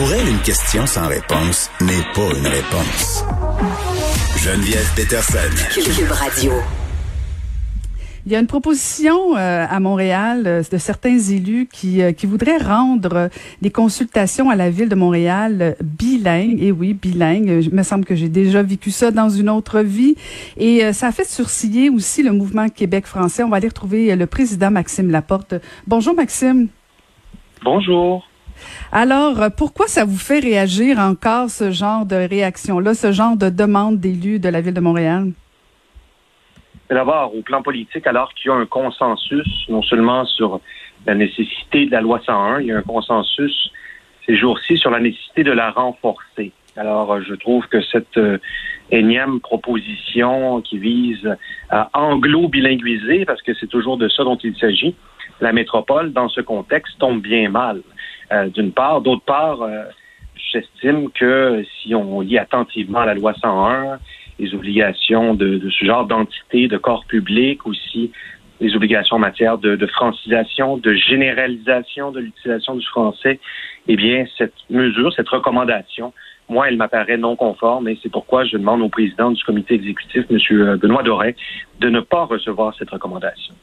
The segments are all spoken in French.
Pour elle, une question sans réponse n'est pas une réponse. Geneviève Peterson. Cube Radio. Il y a une proposition euh, à Montréal euh, de certains élus qui, euh, qui voudraient rendre des consultations à la ville de Montréal bilingues. Et oui, bilingues. Il me semble que j'ai déjà vécu ça dans une autre vie. Et ça a fait sourciller aussi le mouvement Québec français. On va aller retrouver le président Maxime Laporte. Bonjour Maxime. Bonjour. Alors, pourquoi ça vous fait réagir encore ce genre de réaction-là, ce genre de demande d'élus de la ville de Montréal? D'abord, au plan politique, alors qu'il y a un consensus, non seulement sur la nécessité de la loi 101, il y a un consensus ces jours-ci sur la nécessité de la renforcer. Alors, euh, je trouve que cette euh, énième proposition qui vise à anglo-bilinguiser, parce que c'est toujours de ça dont il s'agit, la métropole, dans ce contexte, tombe bien mal. Euh, d'une part. D'autre part, j'estime que si on lit attentivement la loi 101, les obligations de, ce genre d'entité, de corps public, aussi les obligations en matière de, francisation, de généralisation de l'utilisation du français, eh bien, cette mesure, cette recommandation, moi, elle m'apparaît non conforme et c'est pourquoi je demande au président du comité exécutif, M. Benoît Doré, de ne pas recevoir cette recommandation.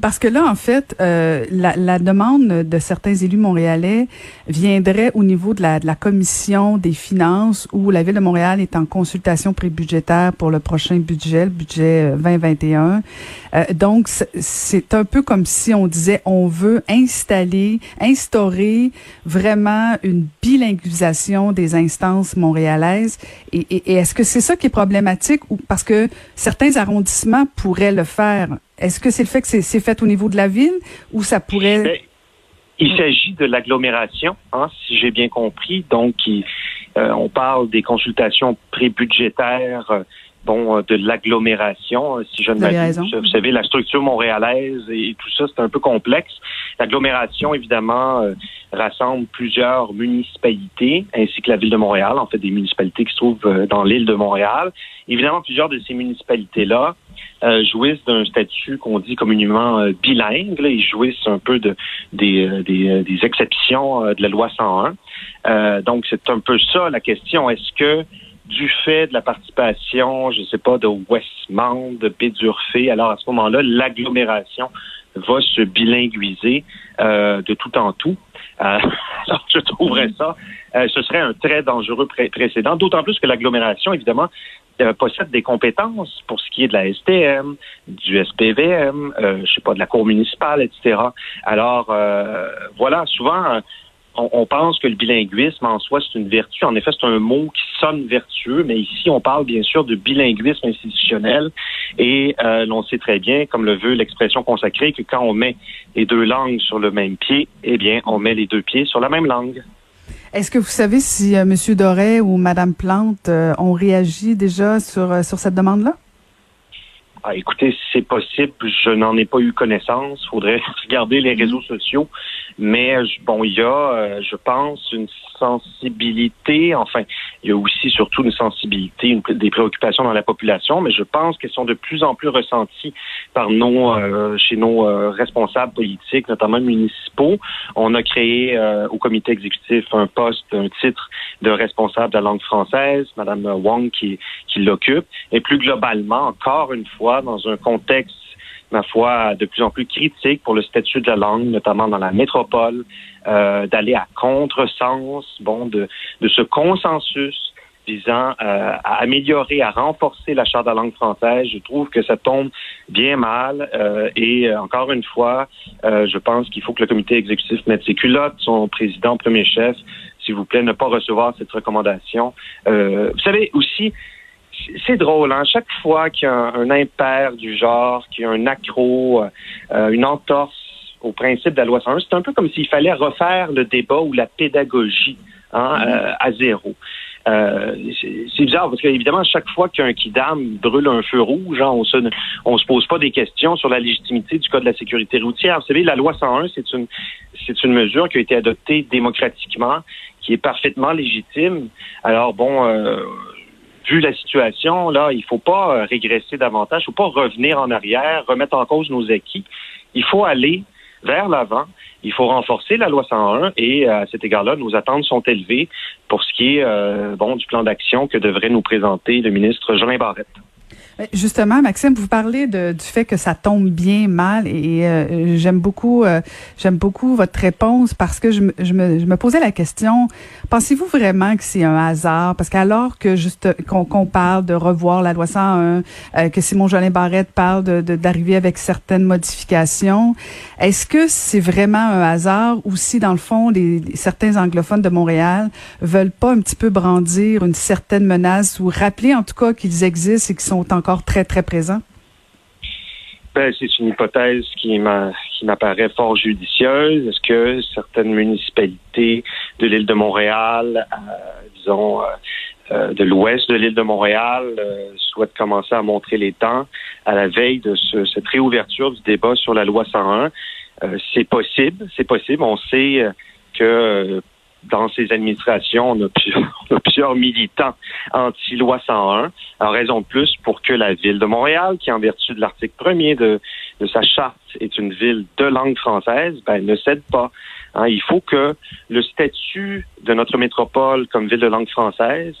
Parce que là, en fait, euh, la, la, demande de certains élus montréalais viendrait au niveau de la, de la commission des finances où la ville de Montréal est en consultation prébudgétaire pour le prochain budget, le budget 2021. Euh, euh, donc, c'est un peu comme si on disait on veut installer, instaurer vraiment une bilinguisation des instances montréalaises. Et, et, et est-ce que c'est ça qui est problématique ou parce que certains arrondissements pourraient le faire? Est-ce que c'est le fait que c'est fait au niveau de la ville ou ça pourrait... Ben, il s'agit de l'agglomération, hein, si j'ai bien compris. Donc, euh, on parle des consultations prébudgétaires, euh, bon, euh, de l'agglomération, si je ne m'abuse. Vous savez, la structure montréalaise et tout ça, c'est un peu complexe. L'agglomération, évidemment, rassemble plusieurs municipalités, ainsi que la ville de Montréal, en fait, des municipalités qui se trouvent dans l'île de Montréal. Évidemment, plusieurs de ces municipalités-là euh, jouissent d'un statut qu'on dit communément euh, bilingue. Là. Ils jouissent un peu de, des, euh, des, des exceptions de la loi 101. donc, c'est un peu ça la question. Est-ce que du fait de la participation, je ne sais pas, de Westmount, de Bédurfé, alors à ce moment-là, l'agglomération va se bilinguiser de tout en tout? alors, je trouverais ça, ce serait un très dangereux précédent, d'autant plus que l'agglomération, évidemment, euh, possède des compétences pour ce qui est de la STM, du SPVM, euh, je sais pas, de la cour municipale, etc. Alors, euh, voilà, souvent, on, pense que le bilinguisme en soi, c'est une vertu. En effet, c'est un mot qui sonne vertueux, mais ici, on parle bien sûr de bilinguisme institutionnel. Et euh, l'on sait très bien, comme le veut l'expression consacrée, que quand on met les deux langues sur le même pied, eh bien, on met les deux pieds sur la même langue. Est-ce que vous savez si euh, M. Doré ou Mme Plante euh, ont réagi déjà sur, euh, sur cette demande-là? Ah, écoutez, c'est possible. Je n'en ai pas eu connaissance. Faudrait regarder les réseaux sociaux. Mais bon, il y a, je pense, une sensibilité. Enfin, il y a aussi surtout une sensibilité, des préoccupations dans la population. Mais je pense qu'elles sont de plus en plus ressenties par nos, chez nos responsables politiques, notamment municipaux. On a créé au comité exécutif un poste, un titre de responsable de la langue française, Madame Wong qui, qui l'occupe. Et plus globalement, encore une fois dans un contexte ma foi, de plus en plus critique pour le statut de la langue, notamment dans la métropole, euh, d'aller à contresens, bon, de, ce consensus visant euh, à améliorer, à renforcer la charte de la langue française. Je trouve que ça tombe bien mal euh, et encore une fois, je pense qu'il faut que le comité exécutif mette ses culottes, son président, premier chef, s'il vous plaît, ne pas recevoir cette recommandation. vous savez aussi, c'est drôle, hein? Chaque fois qu'il y a un, impair du genre, qu'il y a un accro, euh, une entorse au principe de la loi 101, c'est un peu comme s'il fallait refaire le débat ou la pédagogie hein, mm-hmm. euh, à zéro. Euh, c'est bizarre parce qu'évidemment, chaque fois qu'un kidam brûle un feu rouge, hein, on se on se pose pas des questions sur la légitimité du code de la sécurité routière. Vous savez, la loi 101, c'est une c'est une mesure qui a été adoptée démocratiquement, qui est parfaitement légitime. Alors bon, euh, vu la situation, là, il faut pas euh, régresser davantage, il faut pas revenir en arrière, remettre en cause nos acquis. Il faut aller vers l'avant. Il faut renforcer la loi 101 et à cet égard-là, nos attentes sont élevées pour ce qui est bon du plan d'action que devrait nous présenter le ministre Jolin Barrette. Euh, justement, Maxime, vous parlez de, du fait que ça tombe bien mal et euh, j'aime beaucoup, euh, j'aime beaucoup votre réponse parce que je, je, me, je me posais la question pensez-vous vraiment que c'est un hasard? Parce qu'alors que juste qu'on parle de revoir la loi 101, que Simon Jolin Barrette parle de d'arriver avec certaines modifications, est-ce que c'est vraiment un hasard ou si dans le fond les, certains anglophones de Montréal veulent pas un petit peu brandir une certaine menace ou rappeler en tout cas qu'ils existent et qu'ils sont en encore très, très présent? Ben, c'est une hypothèse qui m'apparaît fort judicieuse. Est-ce que certaines municipalités de l'île de Montréal, euh, disons, euh, euh, de l'ouest de l'île de Montréal, souhaitent commencer à montrer les temps à la veille de cette réouverture du débat sur la loi 101? c'est possible, c'est possible. On sait que dans ces administrations, on a, plusieurs, militants anti-loi 101, en raison de plus pour que la ville de Montréal, qui en vertu de l'article premier de, de sa charte est une ville de langue française, ben, ne cède pas. Hein, il faut que le statut de notre métropole comme ville de langue française,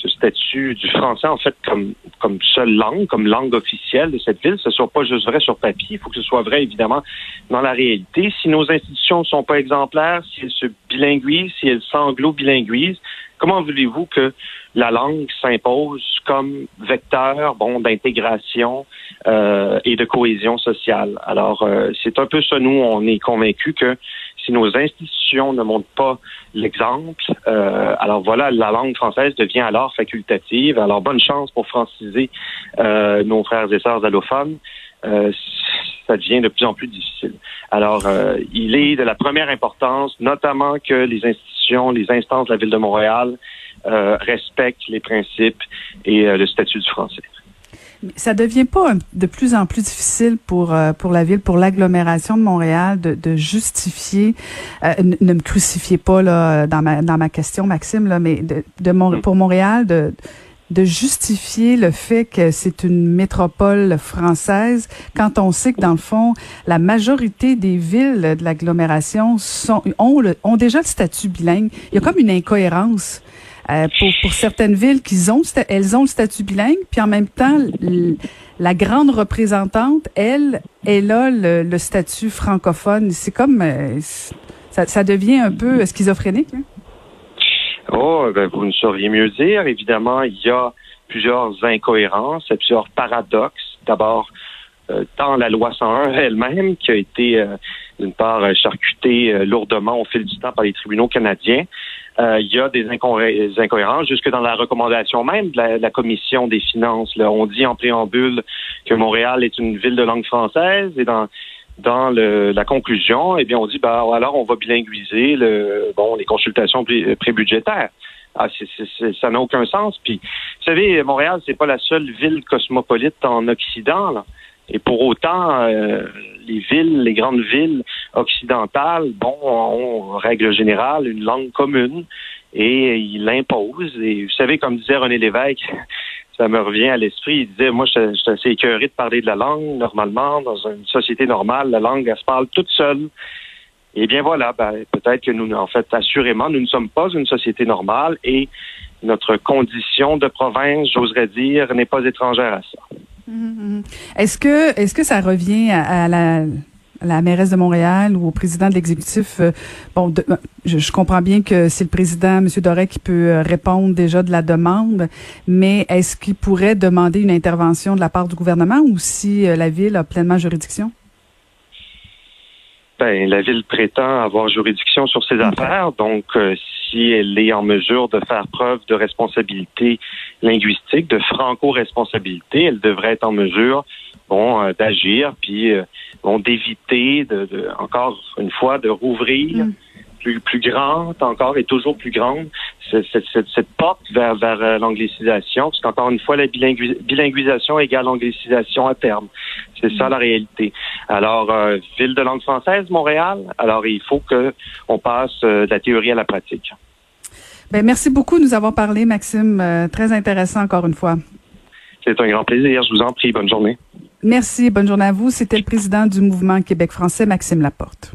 ce statut du français en fait comme comme seule langue, comme langue officielle de cette ville, ce soit pas juste vrai sur papier, il faut que ce soit vrai évidemment dans la réalité. Si nos institutions ne sont pas exemplaires, si elles se bilinguisent, si elles s'anglo-bilinguisent, comment voulez-vous que la langue s'impose comme vecteur bon d'intégration euh, et de cohésion sociale? Alors euh, c'est un peu ça nous on est convaincus que si nos institutions ne montrent pas l'exemple, euh, alors voilà, la langue française devient alors facultative. Alors bonne chance pour franciser euh, nos frères et sœurs allophones. Euh, ça devient de plus en plus difficile. Alors, euh, il est de la première importance, notamment que les institutions, les instances de la Ville de Montréal euh, respectent les principes et le statut du français. Ça devient pas de plus en plus difficile pour euh, pour la ville, pour l'agglomération de Montréal, de, de justifier. Euh, ne me crucifiez pas là dans ma dans ma question, Maxime là, mais de, de mm. pour Montréal de de justifier le fait que c'est une métropole française quand on sait que dans le fond la majorité des villes de l'agglomération sont ont, ont déjà le statut bilingue. Il y a comme une incohérence. Euh, pour, certaines villes elles ont le statut bilingue, puis en même temps, la grande représentante, elle, elle a le, statut francophone. C'est comme, euh, ça, devient un peu schizophrénique. Hein? Oh, ben, vous ne sauriez mieux dire. Évidemment, il y a plusieurs incohérences, plusieurs paradoxes. D'abord, euh, tant la loi 101 elle-même, qui a été d'une part charcutée lourdement au fil du temps par les tribunaux canadiens, euh, il y a des incohérences jusque dans la recommandation même de la, commission des finances. Là. On dit en préambule que Montréal est une ville de langue française et dans dans le, la conclusion, eh bien, on dit bah alors on va bilinguiser le bon les consultations prébudgétaires. Ah, ça n'a aucun sens. Puis, vous savez, Montréal, c'est pas la seule ville cosmopolite en Occident. Là. Et pour autant, euh, les villes, les grandes villes occidentales, bon, ont règle générale une langue commune et ils l'imposent. Et vous savez, comme disait René Lévesque, ça me revient à l'esprit, il disait, moi, je, suis assez écœuré de parler de la langue. Normalement, dans une société normale, la langue, elle se parle toute seule. Eh bien voilà, ben, peut-être que nous, en fait, assurément, nous ne sommes pas une société normale et notre condition de province, j'oserais dire, n'est pas étrangère à ça. Mm-hmm. Est-ce que est-ce que ça revient à, la la mairesse de Montréal ou au président de l'exécutif, euh, bon, je, comprends bien que c'est le président, M. Doré, qui peut euh, répondre déjà de la demande, mais est-ce qu'il pourrait demander une intervention de la part du gouvernement ou si euh, la ville a pleinement juridiction? Ben, la ville prétend avoir juridiction sur ses affaires, donc si elle est en mesure de faire preuve de responsabilité linguistique, de franco-responsabilité, elle devrait être en mesure, bon, euh, d'agir, puis euh, bon, d'éviter, de, de, encore une fois, de rouvrir. Mm. Plus, plus grande encore et toujours plus grande cette, cette, cette porte vers, vers euh, l'anglicisation, parce qu'encore une fois, la bilinguisation égale anglicisation à terme. C'est ça mm. la réalité. Alors, ville de langue française, Montréal, alors il faut que on passe de la théorie à la pratique. Ben, merci beaucoup de nous avoir parlé, Maxime. Euh, très intéressant encore une fois. C'est un grand plaisir. Je vous en prie. Bonne journée. Merci. Bonne journée à vous. C'était le président du mouvement Québec français, Maxime Laporte.